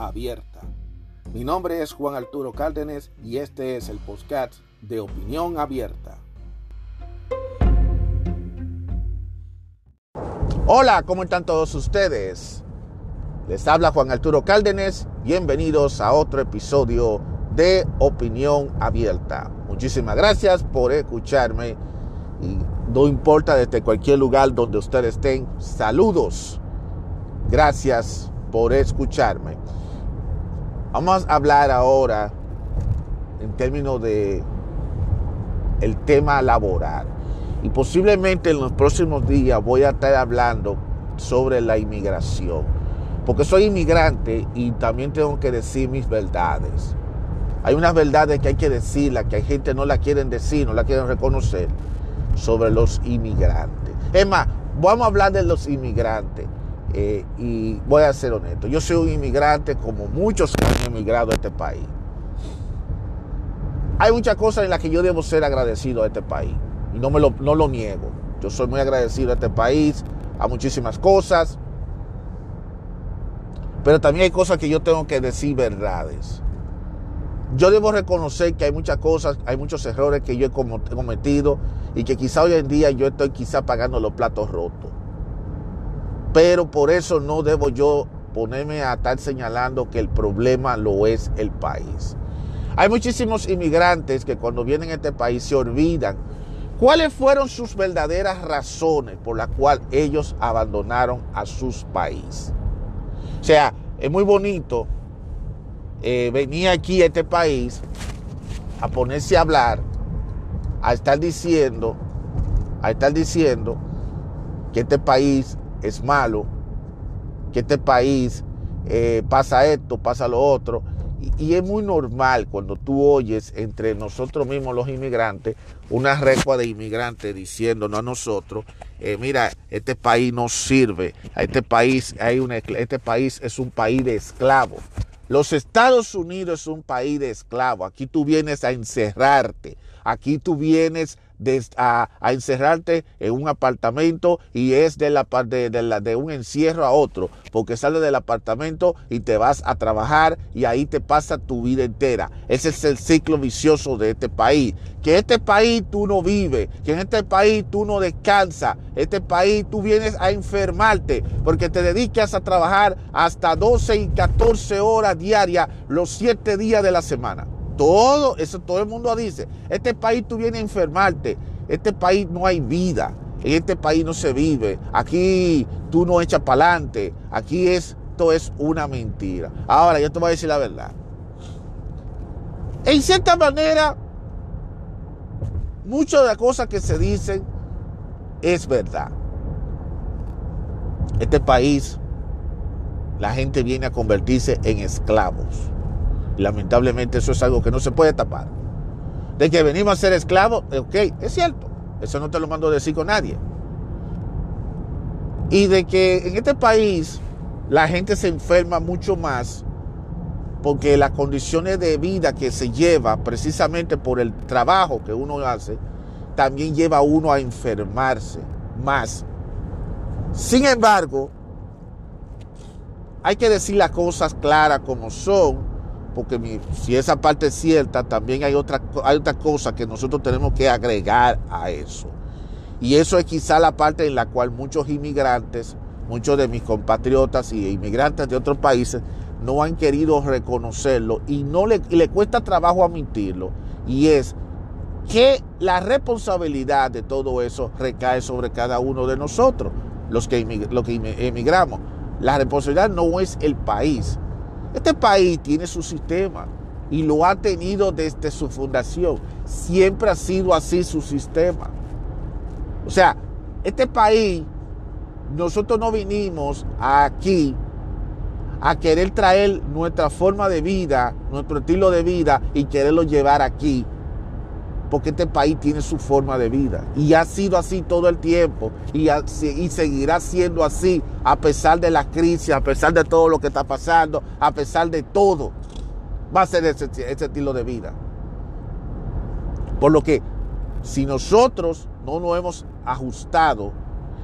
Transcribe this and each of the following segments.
abierta. Mi nombre es Juan Arturo Cárdenas y este es el podcast de Opinión Abierta. Hola, ¿cómo están todos ustedes? Les habla Juan Arturo Cárdenas. Bienvenidos a otro episodio de Opinión Abierta. Muchísimas gracias por escucharme y no importa desde cualquier lugar donde ustedes estén, saludos. Gracias por escucharme. Vamos a hablar ahora en términos de el tema laboral. Y posiblemente en los próximos días voy a estar hablando sobre la inmigración. Porque soy inmigrante y también tengo que decir mis verdades. Hay unas verdades que hay que decirlas, que hay gente no la quieren decir, no la quieren reconocer sobre los inmigrantes. Es más, vamos a hablar de los inmigrantes. Eh, y voy a ser honesto, yo soy un inmigrante como muchos han emigrado a este país. Hay muchas cosas en las que yo debo ser agradecido a este país y no, me lo, no lo niego. Yo soy muy agradecido a este país, a muchísimas cosas, pero también hay cosas que yo tengo que decir verdades. Yo debo reconocer que hay muchas cosas, hay muchos errores que yo he cometido y que quizá hoy en día yo estoy quizá pagando los platos rotos. Pero por eso no debo yo ponerme a estar señalando que el problema lo es el país. Hay muchísimos inmigrantes que cuando vienen a este país se olvidan cuáles fueron sus verdaderas razones por las cuales ellos abandonaron a sus países. O sea, es muy bonito eh, venir aquí a este país a ponerse a hablar, a estar diciendo, a estar diciendo que este país es malo, que este país eh, pasa esto, pasa lo otro. Y, es muy normal cuando tú oyes entre nosotros mismos los inmigrantes una recua de inmigrantes diciéndonos a nosotros, eh, mira, este país no sirve, este país, hay este país es un país de esclavos. Los Estados Unidos es un país de esclavos. Aquí tú vienes a encerrarte. Aquí tú vienes a, encerrarte en un apartamento y es de, la, de, de, de un encierro a otro, porque sales del apartamento y te vas a trabajar y ahí te pasa tu vida entera. Ese es el ciclo vicioso de este país. Que este país tú no vives, que en este país tú no descansas, este país tú vienes a enfermarte porque te dedicas a trabajar hasta 12 y 14 horas diarias los 7 días de la semana. Todo, eso todo el mundo dice. Este país tú vienes a enfermarte. Este país no hay vida. En este país no se vive. Aquí tú no echas para adelante. Aquí esto es una mentira. Ahora, yo te voy a decir la verdad. En cierta manera, muchas de las cosas que se dicen es verdad. Este país, la gente viene a convertirse en esclavos lamentablemente eso es algo que no se puede tapar. De que venimos a ser esclavos, ok, es cierto. Eso no te lo mando a decir con nadie. Y de que en este país la gente se enferma mucho más porque las condiciones de vida que se lleva precisamente por el trabajo que uno hace, también lleva a uno a enfermarse más. Sin embargo, hay que decir las cosas claras como son porque si esa parte es cierta, también hay otra, hay cosa que nosotros tenemos que agregar a eso. Y eso es quizá la parte en la cual muchos inmigrantes, muchos de mis compatriotas y inmigrantes de otros países no han querido reconocerlo y no le, le cuesta trabajo admitirlo. Y es que la responsabilidad de todo eso recae sobre cada uno de nosotros, los que, los que emigramos. La responsabilidad no es el país, este país tiene su sistema y lo ha tenido desde su fundación. Siempre ha sido así su sistema. O sea, este país, nosotros no vinimos aquí a querer traer nuestra forma de vida, nuestro estilo de vida y quererlo llevar aquí. Porque este país tiene su forma de vida. Y ha sido así todo el tiempo. Y, y seguirá siendo así a pesar de la crisis, a pesar de todo lo que está pasando, a pesar de todo. Va a ser ese, ese estilo de vida. Por lo que si nosotros no nos hemos ajustado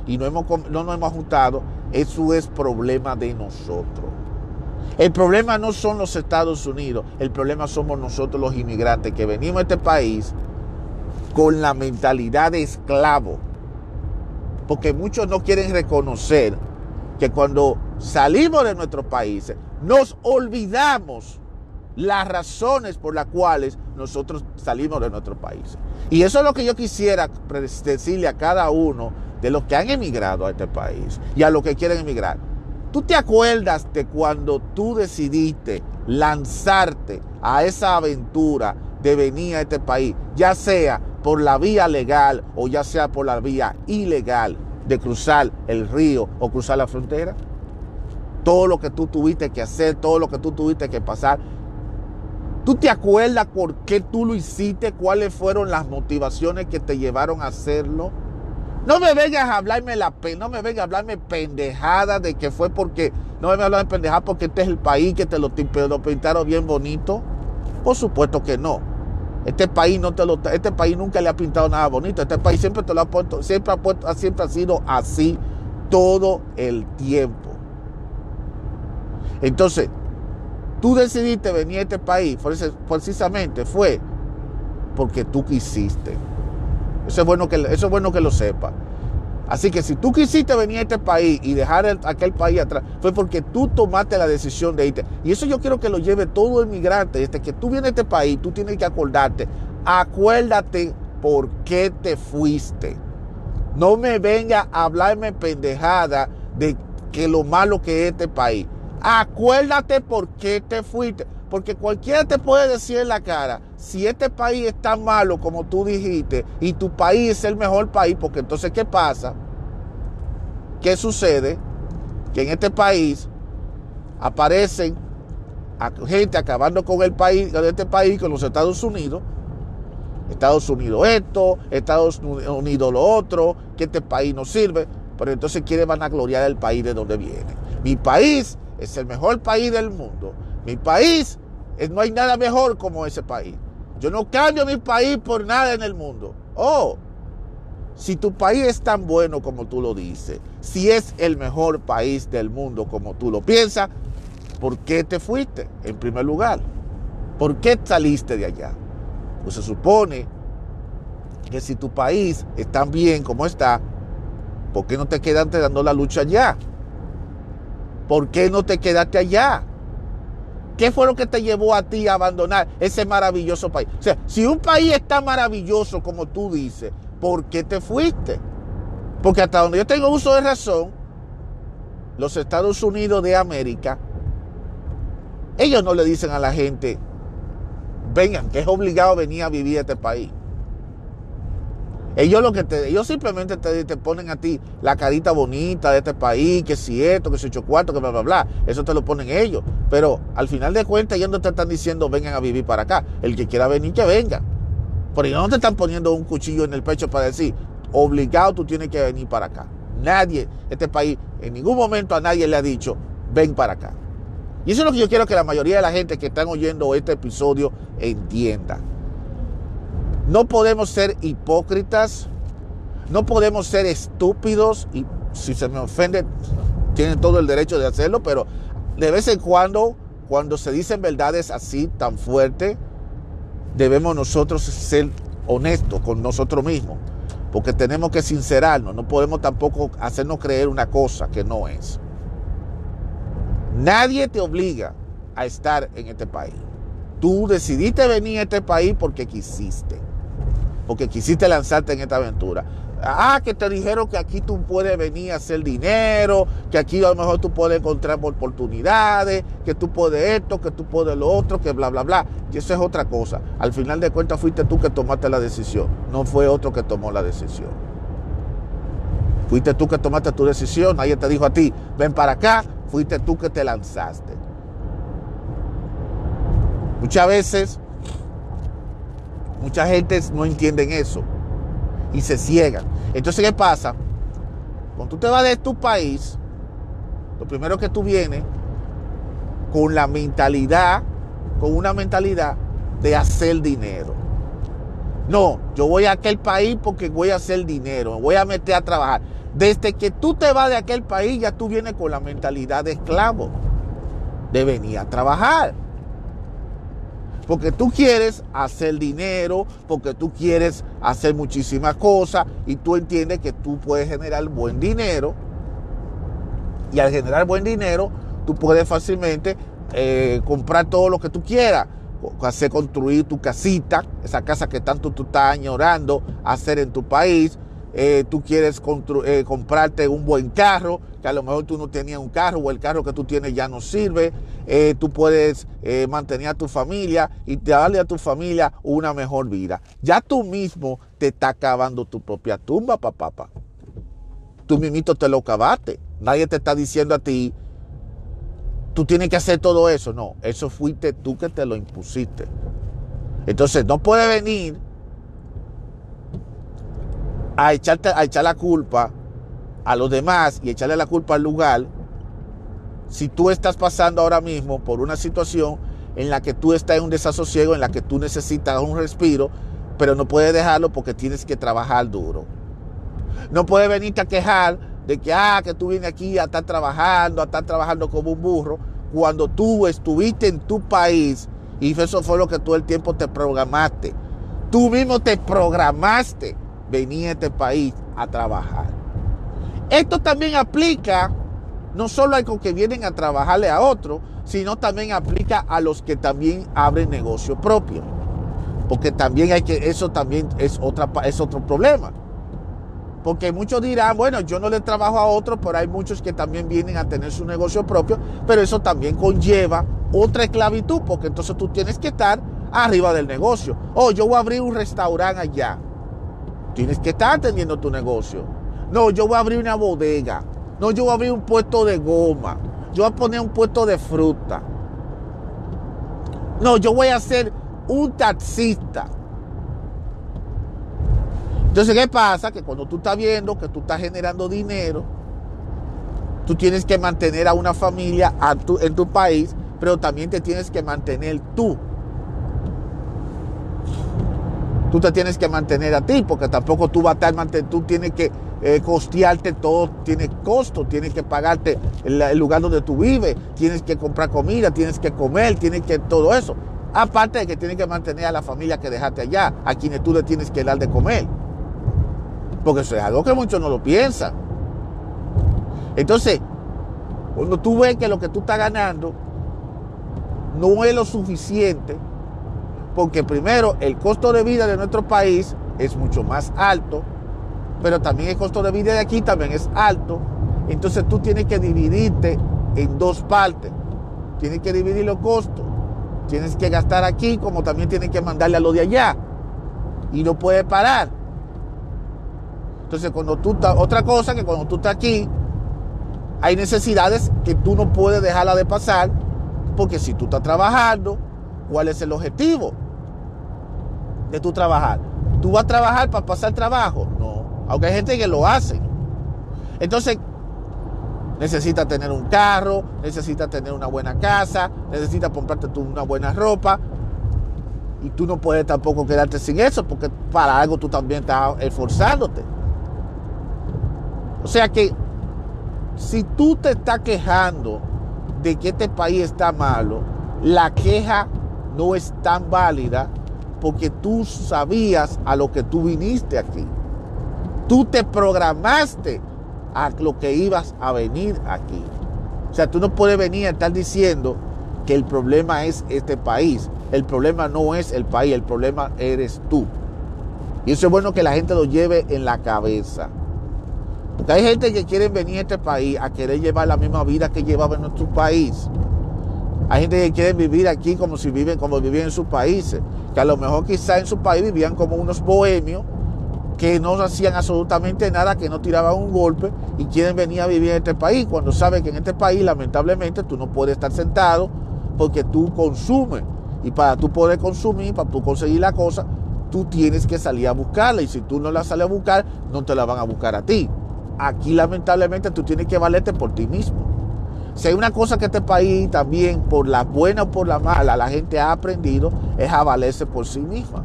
y no, hemos, no nos hemos ajustado, eso es problema de nosotros. El problema no son los Estados Unidos, el problema somos nosotros los inmigrantes que venimos a este país con la mentalidad de esclavo. Porque muchos no quieren reconocer que cuando salimos de nuestros países nos olvidamos las razones por las cuales nosotros salimos de nuestro país. Y eso es lo que yo quisiera decirle a cada uno de los que han emigrado a este país y a los que quieren emigrar. ¿Tú te acuerdas de cuando tú decidiste lanzarte a esa aventura de venir a este país, ya sea por la vía legal o ya sea por la vía ilegal de cruzar el río o cruzar la frontera? Todo lo que tú tuviste que hacer, todo lo que tú tuviste que pasar, ¿Tú te acuerdas por qué tú lo hiciste? ¿Cuáles fueron las motivaciones que te llevaron a hacerlo? No me vengas a hablarme la no me vengas a hablarme pendejada de que fue porque no me vengas a hablar de pendejada porque este es el país que te lo, lo pintaron bien bonito. Por supuesto que no. Este país no te lo este país nunca le ha pintado nada bonito. Este país siempre te lo ha puesto, siempre ha puesto, siempre ha sido así todo el tiempo. Entonces, tú decidiste venir a este país, precisamente fue porque tú quisiste. Eso es bueno que, eso es bueno que lo sepa. Así que si tú quisiste venir a este país y dejar aquel país atrás, fue porque tú tomaste la decisión de irte. Y eso yo quiero que lo lleve todo el migrante. Desde que tú vienes a este país, tú tienes que acordarte. Acuérdate por qué te fuiste. No me venga a hablarme pendejada de que lo malo que es este país. Acuérdate por qué te fuiste. Porque cualquiera te puede decir en la cara, si este país es tan malo como tú dijiste y tu país es el mejor país, porque entonces ¿qué pasa? ¿Qué sucede? Que en este país aparecen gente acabando con el país, con este país, con los Estados Unidos. Estados Unidos esto, Estados Unidos lo otro, que este país no sirve, pero entonces quieren vanagloriar el país de donde viene. Mi país es el mejor país del mundo. Mi país, no hay nada mejor como ese país. Yo no cambio mi país por nada en el mundo. Oh, si tu país es tan bueno como tú lo dices, si es el mejor país del mundo como tú lo piensas, ¿por qué te fuiste en primer lugar? ¿Por qué saliste de allá? Pues se supone que si tu país es tan bien como está, ¿por qué no te quedaste dando la lucha allá? ¿Por qué no te quedaste allá? ¿Qué fue lo que te llevó a ti a abandonar ese maravilloso país? O sea, si un país es tan maravilloso como tú dices, ¿por qué te fuiste? Porque hasta donde yo tengo uso de razón, los Estados Unidos de América, ellos no le dicen a la gente, vengan, que es obligado venir a vivir a este país. Ellos lo que te, ellos simplemente te, ponen a ti la carita bonita de este país, que si esto, que si ocho cuartos, que bla, bla, bla. Eso te lo ponen ellos. Pero al final de cuentas, ellos no te están diciendo vengan a vivir para acá. El que quiera venir, que venga. Pero ellos no te están poniendo un cuchillo en el pecho para decir, obligado tú tienes que venir para acá. Nadie, este país, en ningún momento a nadie le ha dicho, ven para acá. Y eso es lo que yo quiero que la mayoría de la gente que están oyendo este episodio entienda. No podemos ser hipócritas, no podemos ser estúpidos y si se me ofende, tienen todo el derecho de hacerlo, pero de vez en cuando, cuando se dicen verdades así tan fuertes, debemos nosotros ser honestos con nosotros mismos, porque tenemos que sincerarnos, no podemos tampoco hacernos creer una cosa que no es. Nadie te obliga a estar en este país. Tú decidiste venir a este país porque quisiste porque quisiste lanzarte en esta aventura. Ah, que te dijeron que aquí tú puedes venir a hacer dinero, que aquí a lo mejor tú puedes encontrar oportunidades, que tú puedes esto, que tú puedes lo otro, que bla, bla, bla. Y eso es otra cosa. Al final de cuentas fuiste tú que tomaste la decisión, no fue otro que tomó la decisión. Fuiste tú que tomaste tu decisión, nadie te dijo a ti, ven para acá, fuiste tú que te lanzaste. Muchas veces, mucha gente no entienden eso y se ciegan. Entonces, ¿qué pasa? Cuando tú te vas de tu país, lo primero que tú vienes con la mentalidad, con una mentalidad de hacer dinero. No, yo voy a aquel país porque voy a hacer dinero, me voy a meter a trabajar. Desde que tú te vas de aquel país, ya tú vienes con la mentalidad de esclavo, de venir a trabajar. Porque tú quieres hacer dinero, porque tú quieres hacer muchísimas cosas y tú entiendes que tú puedes generar buen dinero. Y al generar buen dinero, tú puedes fácilmente eh, comprar todo lo que tú quieras hacer construir tu casita, esa casa que tanto tú estás añorando hacer en tu país. Eh, tú quieres eh, comprarte un buen carro, que a lo mejor tú no tenías un carro o el carro que tú tienes ya no sirve. Eh, tú puedes mantener a tu familia y darle a tu familia una mejor vida. Ya tú mismo te está cavando tu propia tumba, papá. Tú mismito te lo cavaste. Nadie te está diciendo a ti, tú tienes que hacer todo eso. No, eso fuiste tú que te lo impusiste. Entonces no puede venir a, echarte, a echar la culpa a los demás y echarle la culpa al lugar si tú estás pasando ahora mismo por una situación en la que tú estás en un desasosiego, en la que tú necesitas un respiro, pero no puedes dejarlo porque tienes que trabajar duro. No puedes venirte a quejar de que, ah, que tú vienes aquí a estar trabajando, a estar trabajando como un burro, cuando tú estuviste en tu país y eso fue lo que todo el tiempo te programaste. Tú mismo te programaste venir a este país a trabajar. Esto también aplica no solo a los que vienen a trabajarle a otros, sino también aplica a los que también abren negocio propio. Porque también hay que, eso también es, otra, es otro problema. Porque muchos dirán, bueno, yo no le trabajo a otro, pero hay muchos que también vienen a tener su negocio propio, pero eso también conlleva otra esclavitud, porque entonces tú tienes que estar arriba del negocio. Oh, yo voy a abrir un restaurante allá. Tienes que estar atendiendo tu negocio. No, yo voy a abrir una bodega. No, yo voy a abrir un puesto de goma. Yo voy a poner un puesto de fruta. No, yo voy a ser un taxista. Entonces, ¿qué pasa? Que cuando tú estás viendo que tú estás generando dinero, tú tienes que mantener a una familia en tu país, pero también te tienes que mantener tú. Tú te tienes que mantener a ti, porque tampoco tú vas a estar tú tienes que eh, costearte todo, tiene costo, tienes que pagarte el, lugar donde tú vives, tienes que comprar comida, tienes que comer, tienes que todo eso. Aparte de que tienes que mantener a la familia que dejaste allá, a quienes tú le tienes que dar de comer. Porque eso es algo que muchos no lo piensan. Entonces, cuando tú ves que lo que tú estás ganando no es lo suficiente, porque primero el costo de vida de nuestro país es mucho más alto, pero también el costo de vida de aquí también es alto. Entonces tú tienes que dividirte en dos partes. Tienes que dividir los costos. Tienes que gastar aquí como también tienes que mandarle a lo de allá. Y no puedes parar. Entonces, cuando tú estás, otra cosa que cuando tú estás aquí, hay necesidades que tú no puedes dejarla de pasar, porque si tú estás trabajando, ¿cuál es el objetivo de tu trabajar? ¿Tú vas a trabajar para pasar trabajo? No, aunque hay gente que lo hace. Entonces, necesitas tener un carro, necesitas tener una buena casa, necesitas comprarte tú una buena ropa. Y tú no puedes tampoco quedarte sin eso, porque para algo tú también estás esforzándote. O sea que si tú te estás quejando de que este país está malo, la queja no es tan válida porque tú sabías a lo que tú viniste aquí. Tú te programaste a lo que ibas a venir aquí. O sea, tú no puedes venir a estar diciendo que el problema es este país. El problema no es el país, el problema eres tú. Y eso es bueno que la gente lo lleve en la cabeza. Porque hay gente que quiere venir a este país a querer llevar la misma vida que llevaba en nuestro país. Hay gente que quiere vivir aquí como si viven como vivían en sus países, que a lo mejor quizá en su país vivían como unos bohemios, que no hacían absolutamente nada, que no tiraban un golpe y quieren venir a vivir en este país, cuando saben que en este país lamentablemente tú no puedes estar sentado porque tú consumes. Y para tú poder consumir, para tú conseguir la cosa, tú tienes que salir a buscarla. Y si tú no la sales a buscar, no te la van a buscar a ti. Aquí lamentablemente tú tienes que valerte por ti mismo. Si hay una cosa que este país también, por la buena o por la mala, la gente ha aprendido, es a valerse por sí misma.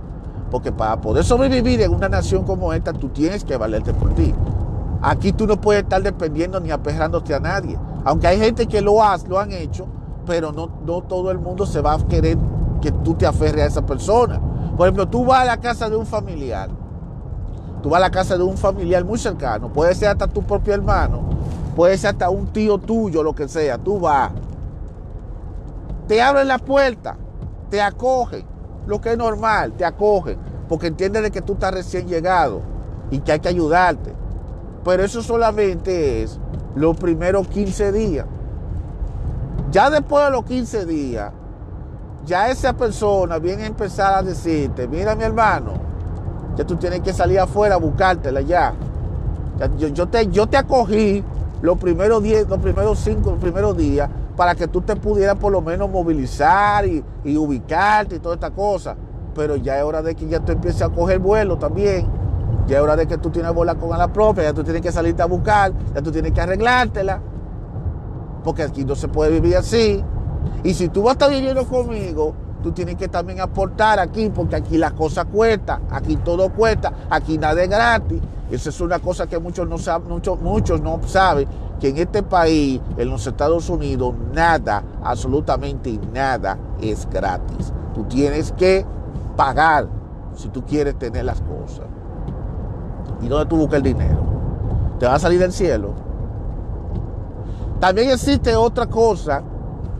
Porque para poder sobrevivir en una nación como esta, tú tienes que valerte por ti. Aquí tú no puedes estar dependiendo ni aperrándote a nadie. Aunque hay gente que lo, has, lo han hecho, pero no, no todo el mundo se va a querer que tú te aferres a esa persona. Por ejemplo, tú vas a la casa de un familiar. Tú vas a la casa de un familiar muy cercano. Puede ser hasta tu propio hermano. Puede ser hasta un tío tuyo, lo que sea. Tú vas. Te abren la puerta. Te acogen lo que es normal, te acogen, porque entienden de que tú estás recién llegado y que hay que ayudarte. Pero eso solamente es los primeros 15 días. Ya después de los 15 días, ya esa persona viene a empezar a decirte, mira mi hermano, ya tú tienes que salir afuera a buscártela ya. yo, te, yo te acogí los primeros 10, los primeros 5, los primeros días para que tú te pudieras por lo menos movilizar y, ubicarte y toda esta cosa. Pero ya es hora de que ya tú empieces a coger vuelo también. Ya es hora de que tú tienes bola con la propia, ya tú tienes que salirte a buscar, ya tú tienes que arreglártela. Porque aquí no se puede vivir así. Y si tú vas a estar viviendo conmigo, tú tienes que también aportar aquí, porque aquí las cosas cuestan, aquí todo cuesta, aquí nada es gratis. Esa es una cosa que muchos no saben, muchos, muchos no saben, que en este país, en los Estados Unidos, nada, absolutamente nada es gratis. Tú tienes que pagar si tú quieres tener las cosas. ¿Y dónde tú buscas el dinero? ¿Te va a salir del cielo? También existe otra cosa,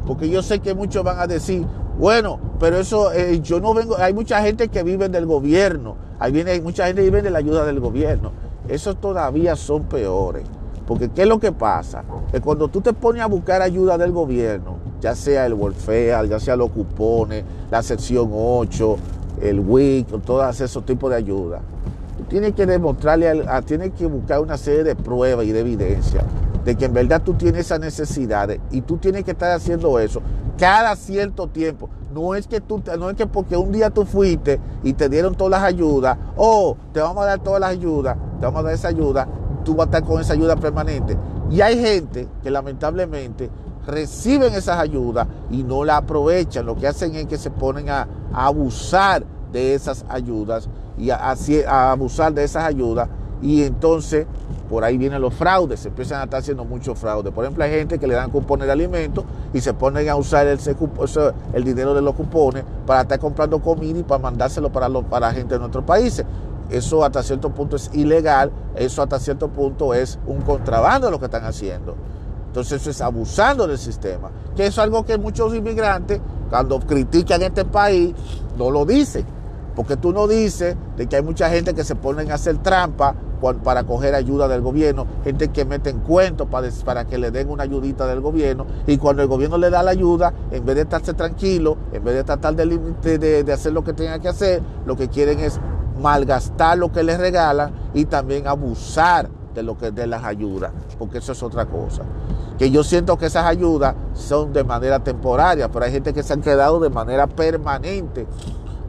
porque yo sé que muchos van a decir, bueno, pero eso eh, yo no vengo, hay mucha gente que vive del gobierno, hay, viene, mucha gente que vive de la ayuda del gobierno. Esos todavía son peores. Porque ¿qué es lo que pasa? Que cuando tú te pones a buscar ayuda del gobierno, ya sea el welfare, ya sea los cupones, la sección 8, el WIC, todos esos tipos de ayuda, tú tienes que demostrarle, a, tienes que buscar una serie de pruebas y de evidencia de que en verdad tú tienes esas necesidades y tú tienes que estar haciendo eso cada cierto tiempo. No es que tú, no es que porque un día tú fuiste y te dieron todas las ayudas, o oh, te vamos a dar todas las ayudas, te vamos a dar esa ayuda tú vas a estar con esa ayuda permanente. Y hay gente que lamentablemente reciben esas ayudas y no la aprovechan. Lo que hacen es que se ponen a, abusar de esas ayudas y a, abusar de esas ayudas. Y entonces por ahí vienen los fraudes, se empiezan a estar haciendo muchos fraudes. Por ejemplo, hay gente que le dan cupones de alimentos y se ponen a usar el, dinero de los cupones para estar comprando comida y para mandárselo para, para gente de nuestros países eso hasta cierto punto es ilegal, eso hasta cierto punto es un contrabando lo que están haciendo. Entonces eso es abusando del sistema, que es algo que muchos inmigrantes cuando critican este país no lo dicen, porque tú no dices de que hay mucha gente que se ponen a hacer trampa para coger ayuda del gobierno, gente que meten cuentos para, que le den una ayudita del gobierno y cuando el gobierno le da la ayuda, en vez de estarse tranquilo, en vez de tratar de, hacer lo que tenga que hacer, lo que quieren es malgastar lo que les regalan y también abusar de de las ayudas, porque eso es otra cosa. Que yo siento que esas ayudas son de manera temporaria, pero hay gente que se han quedado de manera permanente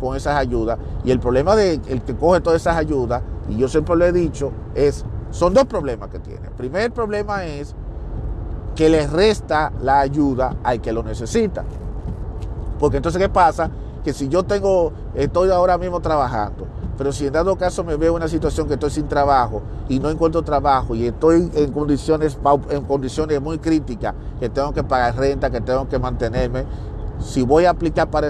con esas ayudas. Y el problema de el que coge todas esas ayudas, y yo siempre lo he dicho, es, son dos problemas que tiene. El primer problema es que le resta la ayuda al que lo necesita. Porque entonces, ¿qué pasa? Que si yo tengo, estoy ahora mismo trabajando, pero si en dado caso me veo en una situación que estoy sin trabajo y no encuentro trabajo y estoy en condiciones, en condiciones muy críticas, que tengo que pagar renta, que tengo que mantenerme, si voy a aplicar para,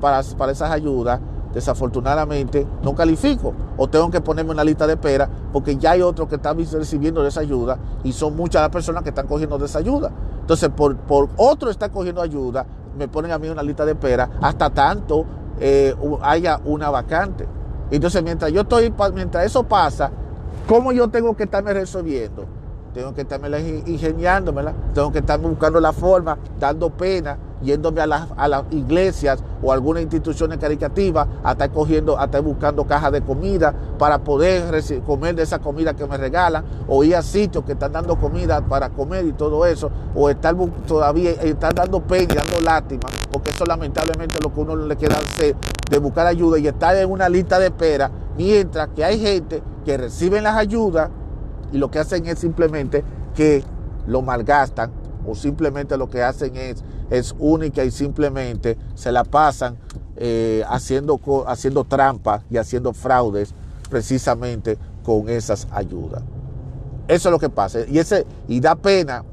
para, para esas ayudas, desafortunadamente no califico o tengo que ponerme una lista de espera porque ya hay otros que están recibiendo esa ayuda y son muchas las personas que están cogiendo esa ayuda. Entonces, por, por otro está cogiendo ayuda, me ponen a mí una lista de espera hasta tanto eh, haya una vacante. Entonces, mientras yo estoy, mientras eso pasa, ¿cómo yo tengo que estarme resolviendo? Tengo que estarme ingeniándomela, tengo que estarme buscando la forma, dando pena, yéndome a, las iglesias o algunas instituciones caricativas a estar cogiendo, a buscando cajas de comida para poder comer de esa comida que me regalan, o ir a sitios que están dando comida para comer y todo eso, o estar todavía estar dando pena, dando lástima, porque eso lamentablemente es lo que uno le queda hacer, de buscar ayuda y estar en una lista de espera, mientras que hay gente que reciben las ayudas y lo que hacen es simplemente que lo malgastan o simplemente lo que hacen es, es única y simplemente se la pasan eh, haciendo, haciendo trampas y haciendo fraudes precisamente con esas ayudas. Eso es lo que pasa. Y, ese, y da pena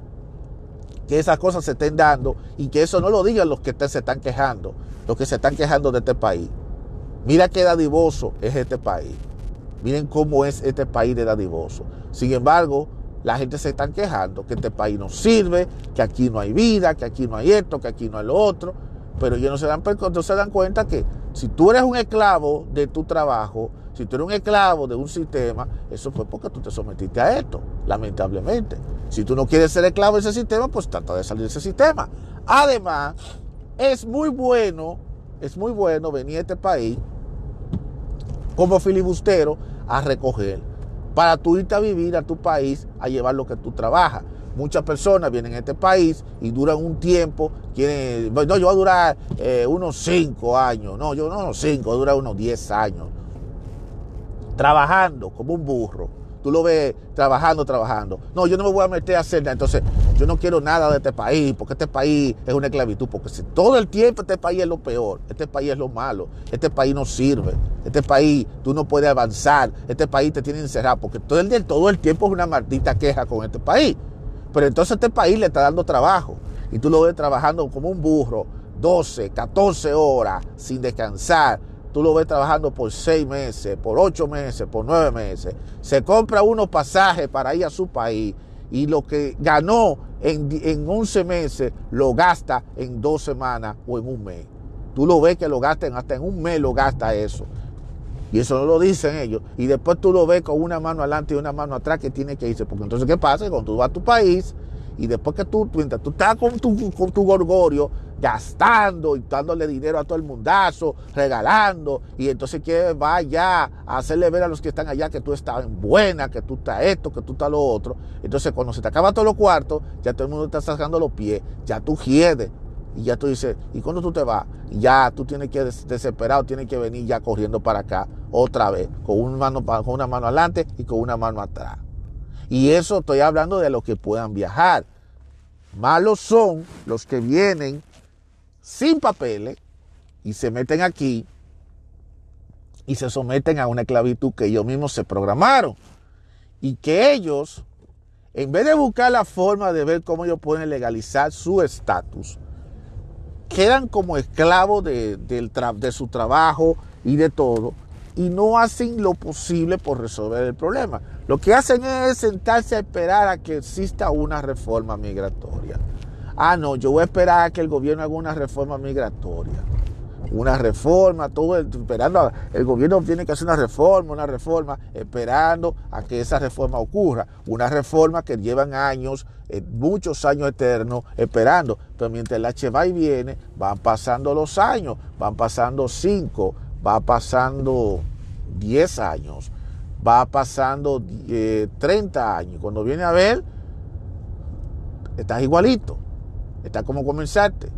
que esas cosas se estén dando y que eso no lo digan los que se están quejando, los que se están quejando de este país. Mira qué dadivoso es este país. Miren cómo es este país de dadivoso. Sin embargo, la gente se está quejando que este país no sirve, que aquí no hay vida, que aquí no hay esto, que aquí no hay lo otro. Pero ellos no se dan, no se dan cuenta que si tú eres un esclavo de tu trabajo, si tú eres un esclavo de un sistema, eso fue porque tú te sometiste a esto, lamentablemente. Si tú no quieres ser esclavo de ese sistema, pues trata de salir de ese sistema. Además, es muy bueno, es muy bueno venir a este país como filibustero a recoger para tú irte a vivir a tu país a llevar lo que tú trabajas. Muchas personas vienen a este país y duran un tiempo, no, yo voy a durar eh, unos 5 años, no, yo no unos 5, dura unos 10 años, trabajando como un burro Tú lo ves trabajando, trabajando. No, yo no me voy a meter a hacer nada. Entonces, yo no quiero nada de este país, porque este país es una esclavitud. Porque si todo el tiempo este país es lo peor, este país es lo malo, este país no sirve, este país tú no puedes avanzar, este país te tiene encerrado, porque todo el, todo el tiempo es una maldita queja con este país. Pero entonces este país le está dando trabajo. Y tú lo ves trabajando como un burro, 12, 14 horas, sin descansar tú lo ves trabajando por seis meses, por ocho meses, por nueve meses. Se compra unos pasajes para ir a su país y lo que ganó en, en 11 meses lo gasta en dos semanas o en un mes. Tú lo ves que lo gastan, hasta en un mes lo gasta eso. Y eso no lo dicen ellos. Y después tú lo ves con una mano adelante y una mano atrás que tiene que irse. Porque entonces, ¿qué pasa? Cuando tú vas a tu país y después que tú, tú, tú estás con tu, con tu gorgorio, gastando y dándole dinero a todo el mundazo, regalando, y entonces que vaya a hacerle ver a los que están allá que tú estás en buena, que tú estás esto, que tú estás lo otro. Entonces cuando se te acaba todo los cuartos, ya todo el mundo está sacando los pies, ya tú hiedes, y ya tú dices, ¿y cuando tú te vas? ya tú tienes que, desesperado, tienes que venir ya corriendo para acá otra vez, con una mano, con una mano adelante y con una mano atrás. Y eso estoy hablando de los que puedan viajar. Malos son los que vienen sin papeles y se meten aquí y se someten a una esclavitud que ellos mismos se programaron. Y que ellos, en vez de buscar la forma de ver cómo ellos pueden legalizar su estatus, quedan como esclavos de, de su trabajo y de todo, y no hacen lo posible por resolver el problema. Lo que hacen es sentarse a esperar a que exista una reforma migratoria. Ah, no, yo voy a esperar a que el gobierno haga una reforma migratoria. Una reforma, todo esperando, el gobierno tiene que hacer una reforma, una reforma, esperando a que esa reforma ocurra. Una reforma que llevan años, eh, muchos años eternos, esperando. Pero mientras el H va y viene, van pasando los años, van pasando cinco, va pasando diez años, va pasando 30 eh, años. Cuando viene a ver, estás igualito. Estás como comenzaste.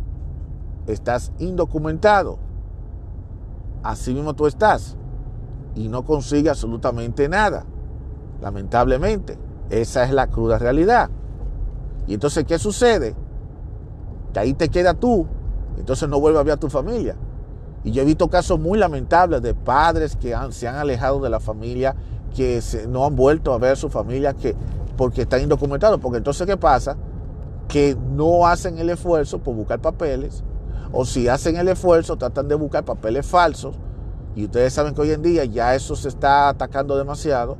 Estás indocumentado. Así mismo tú estás. Y no consigues absolutamente nada. Lamentablemente. Esa es la cruda realidad. Y entonces, ¿qué sucede? Que ahí te queda tú. Entonces no vuelve a ver a tu familia. Y yo he visto casos muy lamentables de padres que se han alejado de la familia, que no han vuelto a ver su familia que, porque están indocumentados. Porque entonces, ¿qué pasa? que no hacen el esfuerzo por buscar papeles, o si hacen el esfuerzo, tratan de buscar papeles falsos, y ustedes saben que hoy en día ya eso se está atacando demasiado,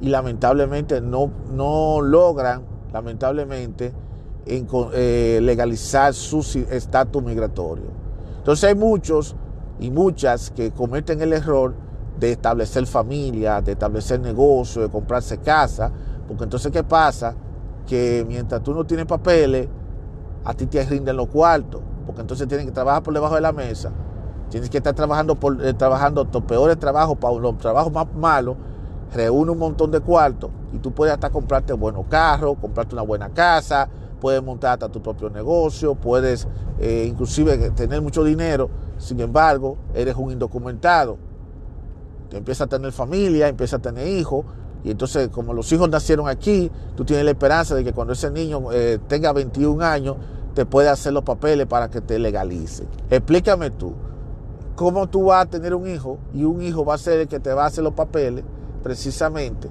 y lamentablemente no, no logran, lamentablemente, eh, legalizar su estatus migratorio. Entonces hay muchos y muchas que cometen el error de establecer familia, de establecer negocio, de comprarse casa, porque entonces ¿qué pasa? que mientras tú no tienes papeles, a ti te rinden los cuartos. porque entonces tienen que trabajar por debajo de la mesa. Tienes que estar trabajando por eh, trabajando los peores trabajos, para los trabajos más malos, reúne un montón de cuartos y tú puedes hasta comprarte buenos carros, comprarte una buena casa, puedes montar hasta tu propio negocio, puedes eh, inclusive tener mucho dinero, sin embargo, eres un indocumentado. Te empiezas a tener familia, empiezas a tener hijos, y entonces como los hijos nacieron aquí, tú tienes la esperanza de que cuando ese niño eh, tenga 21 años, te puede hacer los papeles para que te legalice. Explícame tú, ¿cómo tú vas a tener un hijo y un hijo va a ser el que te va a hacer los papeles precisamente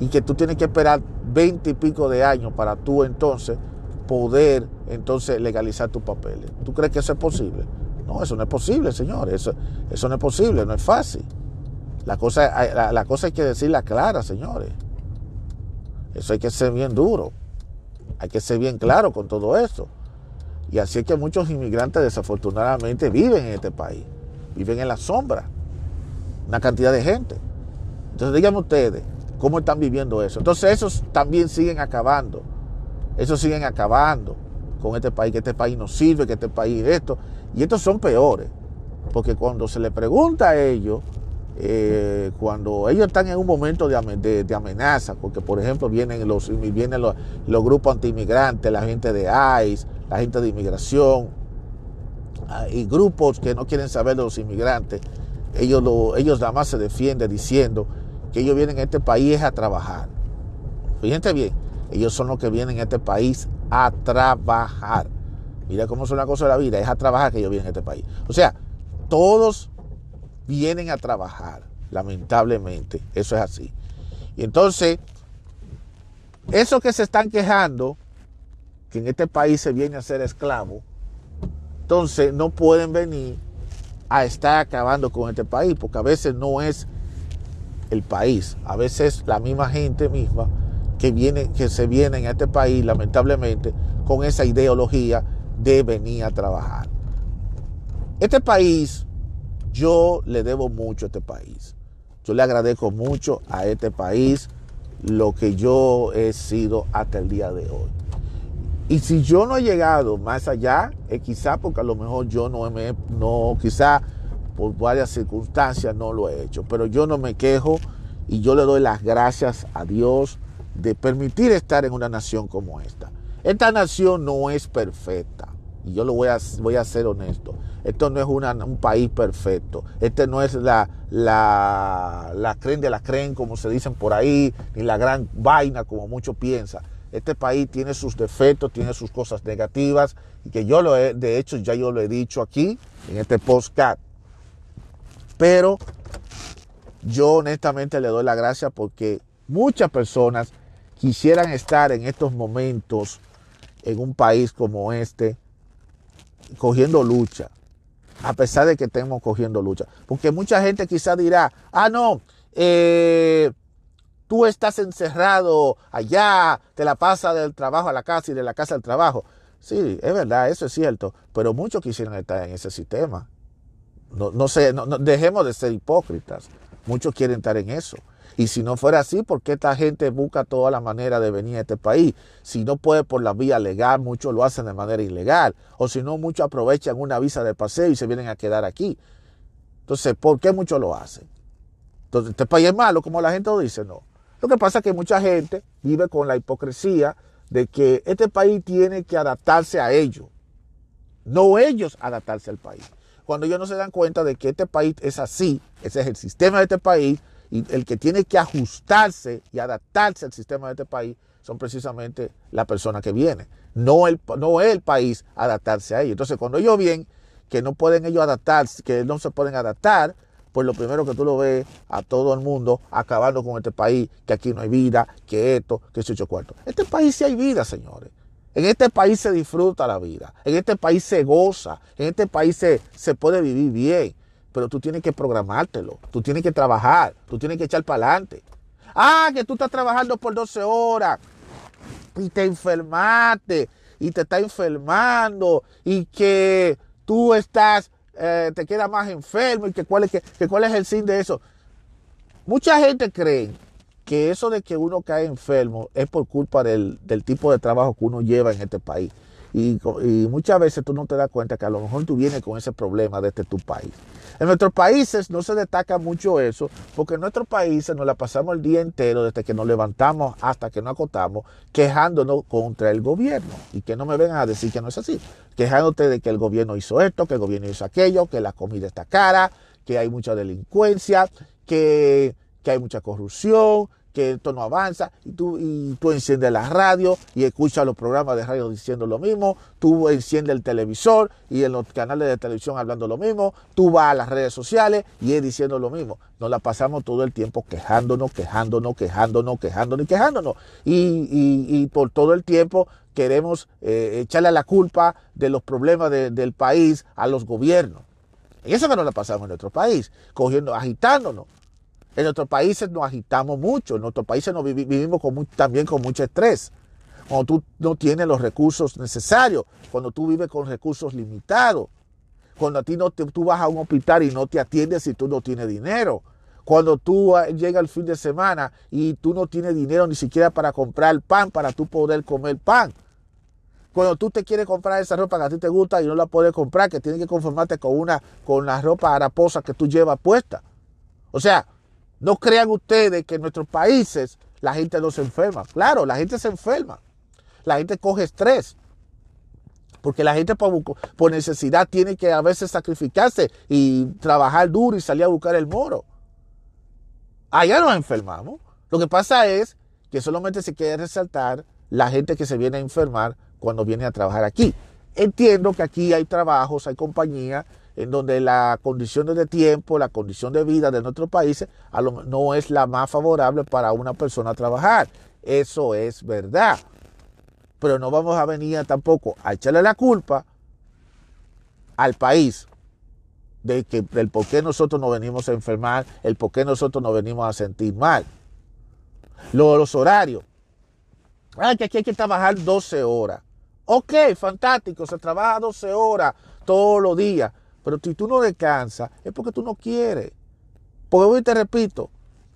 y que tú tienes que esperar 20 y pico de años para tú entonces poder entonces legalizar tus papeles. ¿Tú crees que eso es posible? No, eso no es posible, señores. Eso, eso no es posible, no es fácil. La cosa, la, cosa hay que decirla clara, señores. Eso hay que ser bien duro. Hay que ser bien claro con todo esto. Y así es que muchos inmigrantes desafortunadamente viven en este país. Viven en la sombra. Una cantidad de gente. Entonces díganme ustedes, ¿cómo están viviendo eso? Entonces esos también siguen acabando. Esos siguen acabando con este país, que este país no sirve, que este país esto. Y estos son peores. Porque cuando se le pregunta a ellos, eh, cuando ellos están en un momento de, amenaza, porque por ejemplo vienen los, vienen los, grupos antiinmigrantes, la gente de ICE, la gente de inmigración, ah, y grupos que no quieren saber de los inmigrantes, ellos, ellos nada más se defienden diciendo que ellos vienen a este país a trabajar. Fíjense bien, ellos son los que vienen a este país a trabajar. Mira cómo es una cosa de la vida, es a trabajar que ellos vienen a este país. O sea, todos vienen a trabajar, lamentablemente, eso es así. Y entonces, esos que se están quejando, que en este país se viene a ser esclavo, entonces no pueden venir a estar acabando con este país, porque a veces no es el país, a veces la misma gente misma que, viene, que se viene en este país, lamentablemente, con esa ideología de venir a trabajar. Este país yo le debo mucho a este país. Yo le agradezco mucho a este país lo que yo he sido hasta el día de hoy. Y si yo no he llegado más allá, es quizá porque a lo mejor yo no me, no, quizá por varias circunstancias no lo he hecho. Pero yo no me quejo y yo le doy las gracias a Dios de permitir estar en una nación como esta. Esta nación no es perfecta. Y yo lo voy a, voy a ser honesto. Esto no es un país perfecto. Este no es la, la, la creen de la creen, como se dicen por ahí, ni la gran vaina, como muchos piensan. Este país tiene sus defectos, tiene sus cosas negativas, y que yo lo he, de hecho, ya yo lo he dicho aquí, en este postcat. Pero yo honestamente le doy la gracia porque muchas personas quisieran estar en estos momentos en un país como este, cogiendo lucha, a pesar de que estemos cogiendo lucha. Porque mucha gente quizá dirá, ah, no, eh, tú estás encerrado allá, te la pasa del trabajo a la casa y de la casa al trabajo. Sí, es verdad, eso es cierto, pero muchos quisieran estar en ese sistema. No, no sé, no, dejemos de ser hipócritas. Muchos quieren estar en eso. Y si no fuera así, ¿por qué esta gente busca toda la manera de venir a este país? Si no puede por la vía legal, muchos lo hacen de manera ilegal. O si no, muchos aprovechan una visa de paseo y se vienen a quedar aquí. Entonces, ¿por qué muchos lo hacen? Entonces, este país es malo, como la gente lo dice, no. Lo que pasa es que mucha gente vive con la hipocresía de que este país tiene que adaptarse a ellos, no ellos adaptarse al país. Cuando ellos no se dan cuenta de que este país es así, ese es el sistema de este país, y el que tiene que ajustarse y adaptarse al sistema de este país son precisamente la persona que viene, no el, no el país adaptarse a ellos. Entonces, cuando ellos ven que no pueden ellos adaptarse, que no se pueden adaptar, pues lo primero que tú lo ves a todo el mundo acabando con este país, que aquí no hay vida, que esto, que se ocho cuartos. Este país sí hay vida, señores. En este país se disfruta la vida, en este país se goza, en este país se, se puede vivir bien pero tú tienes que programártelo, tú tienes que trabajar, tú tienes que echar para adelante. Ah, que tú estás trabajando por 12 horas y te enfermaste y te está enfermando y que tú estás, eh, te quedas más enfermo y que cuál, es, que, cuál es el fin de eso. Mucha gente cree que eso de que uno cae enfermo es por culpa del, del tipo de trabajo que uno lleva en este país. Y, muchas veces tú no te das cuenta que a lo mejor tú vienes con ese problema desde tu país. En nuestros países no se destaca mucho eso, porque en nuestros países nos la pasamos el día entero, desde que nos levantamos hasta que nos acostamos, quejándonos contra el gobierno. Y que no me vengan a decir que no es así. Quejándote de que el gobierno hizo esto, que el gobierno hizo aquello, que la comida está cara, que hay mucha delincuencia, que, que hay mucha corrupción, que esto no avanza y tú, y tú enciendes la radio y escuchas los programas de radio diciendo lo mismo, tú enciendes el televisor y en los canales de televisión hablando lo mismo, tú vas a las redes sociales y es diciendo lo mismo. Nos la pasamos todo el tiempo quejándonos, quejándonos, quejándonos, quejándonos y quejándonos. Y, por todo el tiempo queremos eh, echarle la culpa de los problemas del país a los gobiernos. Y eso que nos la pasamos en nuestro país, cogiendo, agitándonos. En nuestros países nos agitamos mucho, en nuestros países nos vivimos también con mucho estrés. Cuando tú no tienes los recursos necesarios, cuando tú vives con recursos limitados, cuando a ti no tú vas a un hospital y no te atiendes si tú no tienes dinero, cuando tú ah, llega el fin de semana y tú no tienes dinero ni siquiera para comprar pan para tú poder comer pan. Cuando tú te quieres comprar esa ropa que a ti te gusta y no la puedes comprar, que tienes que conformarte con una con la ropa haraposa que tú llevas puesta. O sea, no crean ustedes que en nuestros países la gente no se enferma. Claro, la gente se enferma. La gente coge estrés. Porque la gente por, necesidad tiene que a veces sacrificarse y trabajar duro y salir a buscar el moro. Allá nos enfermamos. Lo que pasa es que solamente se quiere resaltar la gente que se viene a enfermar cuando viene a trabajar aquí. Entiendo que aquí hay trabajos, hay compañías en donde la condición de tiempo, la condición de vida de nuestros países no es la más favorable para una persona trabajar. Eso es verdad. Pero no vamos a venir tampoco a echarle la culpa al país de que del por qué nosotros nos venimos a enfermar, el por qué nosotros nos venimos a sentir mal. Luego los horarios. Ah, que aquí hay que trabajar 12 horas. Ok, fantástico, se trabaja 12 horas todos los días. Pero si tú no descansas, es porque tú no quieres. Porque hoy te repito,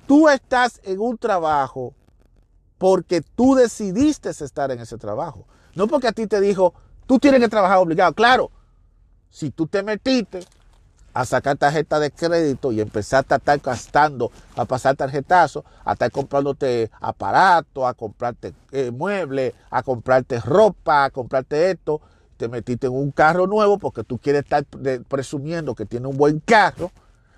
tú estás en un trabajo porque tú decidiste estar en ese trabajo. No porque a ti te dijo, tú tienes que trabajar obligado. Claro, si tú te metiste a sacar tarjeta de crédito y empezaste a estar gastando, a pasar tarjetazo, a estar comprándote aparatos, a comprarte eh, muebles, a comprarte ropa, a comprarte esto, te metiste en un carro nuevo porque tú quieres estar presumiendo que tiene un buen carro,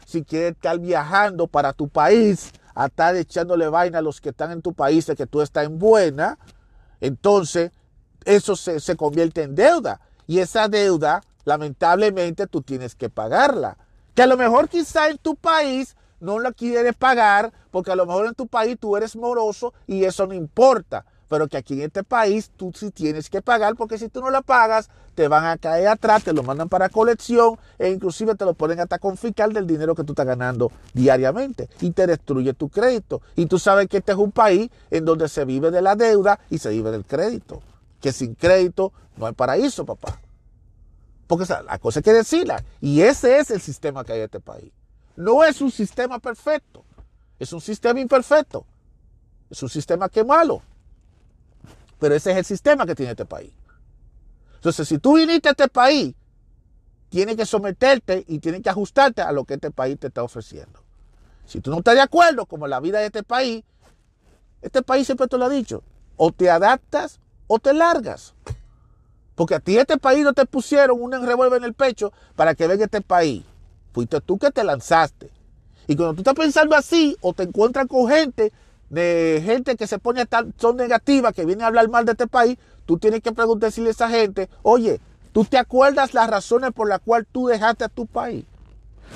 si quieres estar viajando para tu país, a estar echándole vaina a los que están en tu país de que tú estás en buena, entonces eso se, se convierte en deuda. Y esa deuda, lamentablemente, tú tienes que pagarla. Que a lo mejor quizá en tu país no la quieres pagar, porque a lo mejor en tu país tú eres moroso y eso no importa pero que aquí en este país tú sí tienes que pagar porque si tú no la pagas te van a caer atrás, te lo mandan para colección e inclusive te lo pueden hasta confiscar del dinero que tú estás ganando diariamente y te destruye tu crédito. Y tú sabes que este es un país en donde se vive de la deuda y se vive del crédito, que sin crédito no hay paraíso, papá. Porque la cosa hay que decirla. Y ese es el sistema que hay en este país. No es un sistema perfecto, es un sistema imperfecto, es un sistema que es malo. Pero ese es el sistema que tiene este país. Entonces, si tú viniste a este país, tienes que someterte y tienes que ajustarte a lo que este país te está ofreciendo. Si tú no estás de acuerdo con la vida de este país, este país siempre te lo ha dicho, o te adaptas o te largas. Porque a ti este país no te pusieron un revólver en el pecho para que venga este país. Fuiste tú que te lanzaste. Y cuando tú estás pensando así, o te encuentras con gente de gente que se pone a son negativas, que viene a hablar mal de este país, tú tienes que preguntarle a esa gente, oye, ¿tú te acuerdas las razones por las cuales tú dejaste a tu país?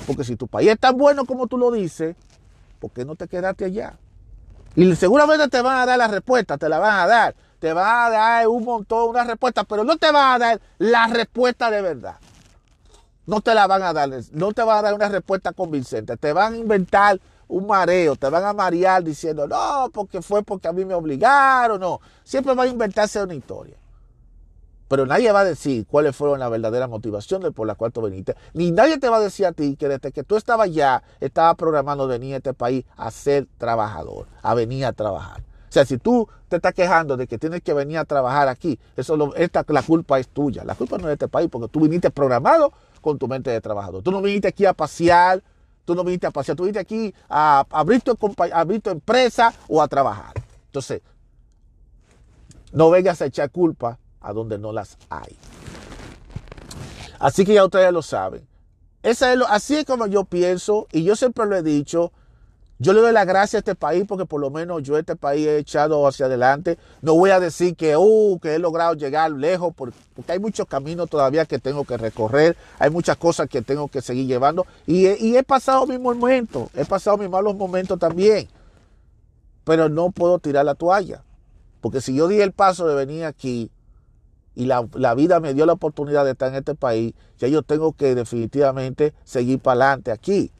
Porque si tu país es tan bueno como tú lo dices, ¿por qué no te quedaste allá? Y seguramente te van a dar la respuesta, te la van a dar. Te van a dar un montón, una respuesta, pero no te van a dar la respuesta de verdad. No te la van a dar, no te van a dar una respuesta convincente. Te van a inventar un mareo, te van a marear diciendo, no, porque fue porque a mí me obligaron, no. Siempre va a inventarse una historia. Pero nadie va a decir cuáles fueron las verdaderas motivaciones por las cuales tú viniste. Ni nadie te va a decir a ti que desde que tú estabas ya, estaba programando venir a este país a ser trabajador, a venir a trabajar. O sea, si tú te estás quejando de que tienes que venir a trabajar aquí, eso lo, esta, la culpa es tuya. La culpa no es de este país porque tú viniste programado con tu mente de trabajador. Tú no viniste aquí a pasear, tú no viniste a pasear, tú viniste aquí a, abrir, tu, a abrir tu empresa o a trabajar. Entonces, no vengas a echar culpa a donde no las hay. Así que ya ustedes lo saben. Esa es lo, así es como yo pienso y yo siempre lo he dicho. Yo le doy la gracia a este país porque por lo menos yo este país he echado hacia adelante. No voy a decir que, uh, que he logrado llegar lejos porque hay muchos caminos todavía que tengo que recorrer. Hay muchas cosas que tengo que seguir llevando. Y, he pasado mis momentos. He pasado mis malos momentos también. Pero no puedo tirar la toalla. Porque si yo di el paso de venir aquí y la, vida me dio la oportunidad de estar en este país, ya yo tengo que definitivamente seguir para adelante aquí.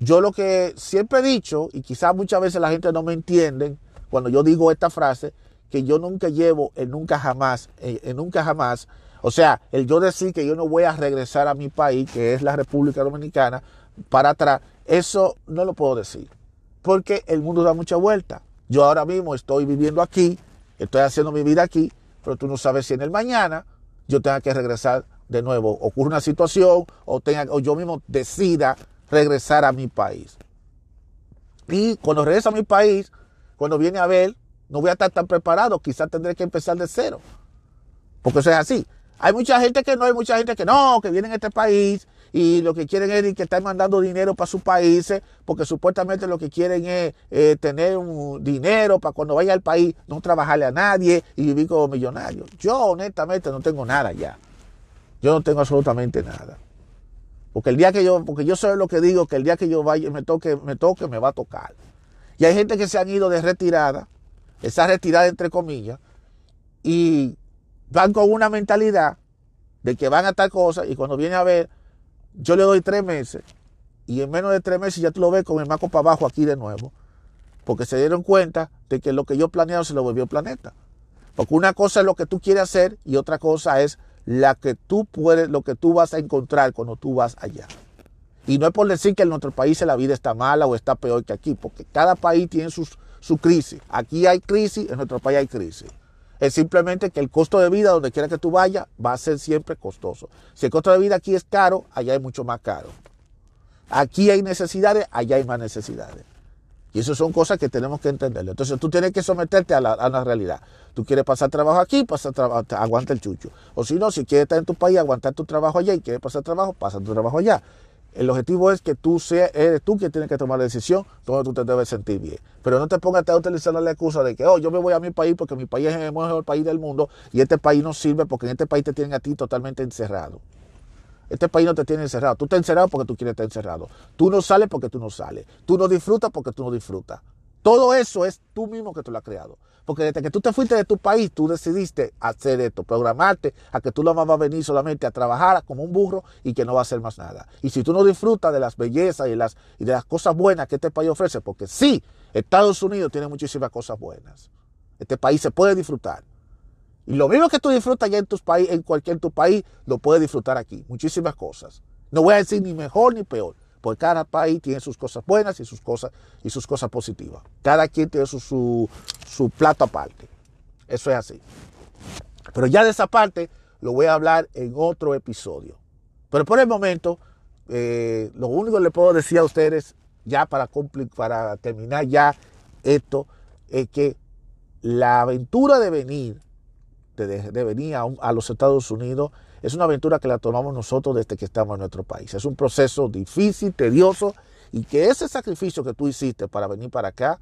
Yo lo que siempre he dicho, y quizás muchas veces la gente no me entiende cuando yo digo esta frase, que yo nunca llevo en nunca jamás, en nunca jamás, o sea, el yo decir que yo no voy a regresar a mi país, que es la República Dominicana, para atrás, eso no lo puedo decir, porque el mundo da mucha vuelta. Yo ahora mismo estoy viviendo aquí, estoy haciendo mi vida aquí, pero tú no sabes si en el mañana yo tenga que regresar de nuevo, ocurre una situación o, tenga, o yo mismo decida regresar a mi país. Y cuando regrese a mi país, cuando viene a ver, no voy a estar tan preparado, quizás tendré que empezar de cero. Porque eso es así. Hay mucha gente que no, hay mucha gente que no, que viene a este país y lo que quieren es que están mandando dinero para sus países, porque supuestamente lo que quieren es eh, tener un dinero para cuando vaya al país no trabajarle a nadie y vivir como millonario. Yo honestamente no tengo nada ya. Yo no tengo absolutamente nada. Porque el día que yo, porque yo sé lo que digo, que el día que yo vaya me toque, me toque, me va a tocar. Y hay gente que se han ido de retirada, esa retirada entre comillas, y van con una mentalidad de que van a tal cosa y cuando viene a ver, yo le doy tres meses y en menos de tres meses ya tú lo ves con el maco para abajo aquí de nuevo. Porque se dieron cuenta de que lo que yo planeado se lo volvió planeta. Porque una cosa es lo que tú quieres hacer y otra cosa es la que tú puedes, lo que tú vas a encontrar cuando tú vas allá. Y no es por decir que en nuestro país la vida está mala o está peor que aquí, porque cada país tiene sus, su crisis. Aquí hay crisis, en nuestro país hay crisis. Es simplemente que el costo de vida, donde quiera que tú vayas, va a ser siempre costoso. Si el costo de vida aquí es caro, allá es mucho más caro. Aquí hay necesidades, allá hay más necesidades. Y eso son cosas que tenemos que entender. Entonces tú tienes que someterte a la, realidad. Tú quieres pasar trabajo aquí, pasa trabajo, aguanta el chucho. O si no, si quieres estar en tu país, aguantar tu trabajo allá y quieres pasar trabajo, pasa tu trabajo allá. El objetivo es que tú seas, eres tú quien tienes que tomar la decisión donde tú te debes sentir bien. Pero no te pongas a utilizar la excusa de que, oh, yo me voy a mi país porque mi país es el mejor país del mundo y este país no sirve porque en este país te tienen a ti totalmente encerrado. Este país no te tiene encerrado. Tú estás encerrado porque tú quieres estar encerrado. Tú no sales porque tú no sales. Tú no disfrutas porque tú no disfrutas. Todo eso es tú mismo que tú lo has creado. Porque desde que tú te fuiste de tu país, tú decidiste hacer esto, programarte a que tú no vas a venir solamente a trabajar como un burro y que no va a hacer más nada. Y si tú no disfrutas de las bellezas y, las, y de las cosas buenas que este país ofrece, porque sí, Estados Unidos tiene muchísimas cosas buenas. Este país se puede disfrutar. Y lo mismo que tú disfrutas allá en, tus país, en cualquier tu país, lo puedes disfrutar aquí. Muchísimas cosas. No voy a decir ni mejor ni peor porque cada país tiene sus cosas buenas y sus cosas, y sus cosas positivas. Cada quien tiene su, su, plato aparte. Eso es así. Pero ya de esa parte lo voy a hablar en otro episodio. Pero por el momento, eh, lo único que le puedo decir a ustedes, ya para, para terminar ya esto, es que la aventura de venir, de, venir a los Estados Unidos, es una aventura que la tomamos nosotros desde que estamos en nuestro país. Es un proceso difícil, tedioso, y que ese sacrificio que tú hiciste para venir para acá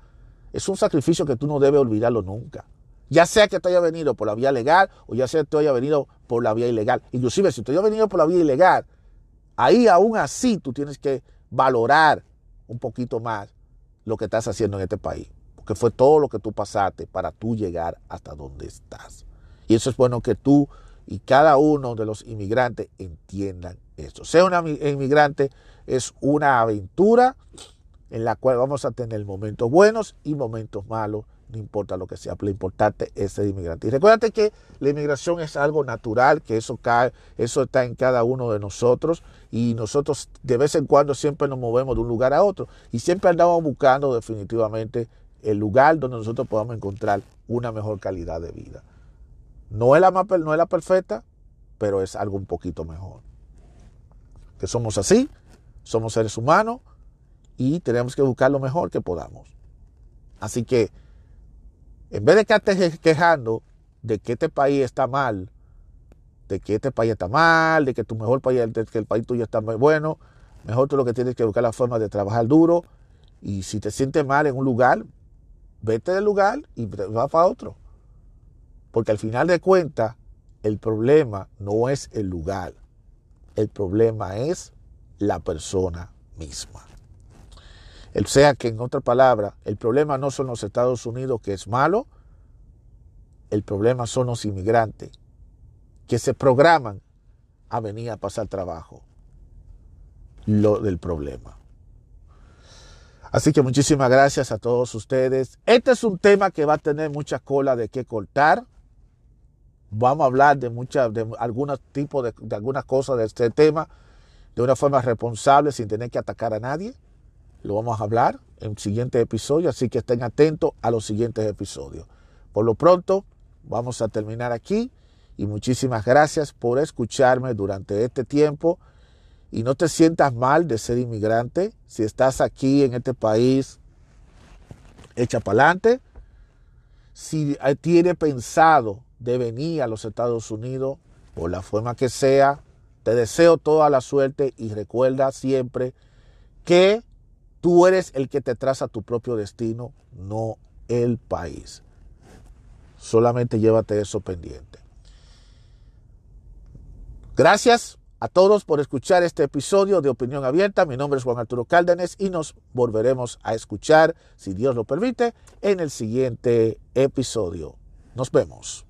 es un sacrificio que tú no debes olvidarlo nunca. Ya sea que tú hayas venido por la vía legal o ya sea que tú hayas venido por la vía ilegal. Inclusive si tú hayas venido por la vía ilegal, ahí aún así tú tienes que valorar un poquito más lo que estás haciendo en este país. Porque fue todo lo que tú pasaste para tú llegar hasta donde estás. Y eso es bueno que tú y cada uno de los inmigrantes entiendan esto. Ser un inmigrante es una aventura en la cual vamos a tener momentos buenos y momentos malos, no importa lo que sea, lo importante es ser inmigrante. Y recuérdate que la inmigración es algo natural, que eso cae, eso está en cada uno de nosotros y nosotros de vez en cuando siempre nos movemos de un lugar a otro y siempre andamos buscando definitivamente el lugar donde nosotros podamos encontrar una mejor calidad de vida. No es la, más, no es la perfecta, pero es algo un poquito mejor. Que somos así, somos seres humanos y tenemos que buscar lo mejor que podamos. Así que, en vez de estés quejando de que este país está mal, de que este país está mal, de que tu mejor país, de que el país tuyo está muy bueno, mejor tú lo que tienes que buscar la forma de trabajar duro y si te sientes mal en un lugar, vete del lugar y va para otro. Porque al final de cuentas, el problema no es el lugar, el problema es la persona misma. O sea que, en otra palabra, el problema no son los Estados Unidos, que es malo, el problema son los inmigrantes que se programan a venir a pasar trabajo. Lo del problema. Así que muchísimas gracias a todos ustedes. Este es un tema que va a tener mucha cola de qué cortar. Vamos a hablar de muchas, de algunos tipos de, de algunas cosas de este tema de una forma responsable sin tener que atacar a nadie. Lo vamos a hablar en siguiente episodio, así que estén atentos a los siguientes episodios. Por lo pronto, vamos a terminar aquí y muchísimas gracias por escucharme durante este tiempo y no te sientas mal de ser inmigrante. Si estás aquí en este país, echa para adelante. Si tiene pensado de venir a los Estados Unidos, por la forma que sea, te deseo toda la suerte y recuerda siempre que tú eres el que te traza tu propio destino, no el país. Solamente llévate eso pendiente. Gracias a todos por escuchar este episodio de Opinión Abierta. Mi nombre es Juan Arturo Cárdenas y nos volveremos a escuchar, si Dios lo permite, en el siguiente episodio. Nos vemos.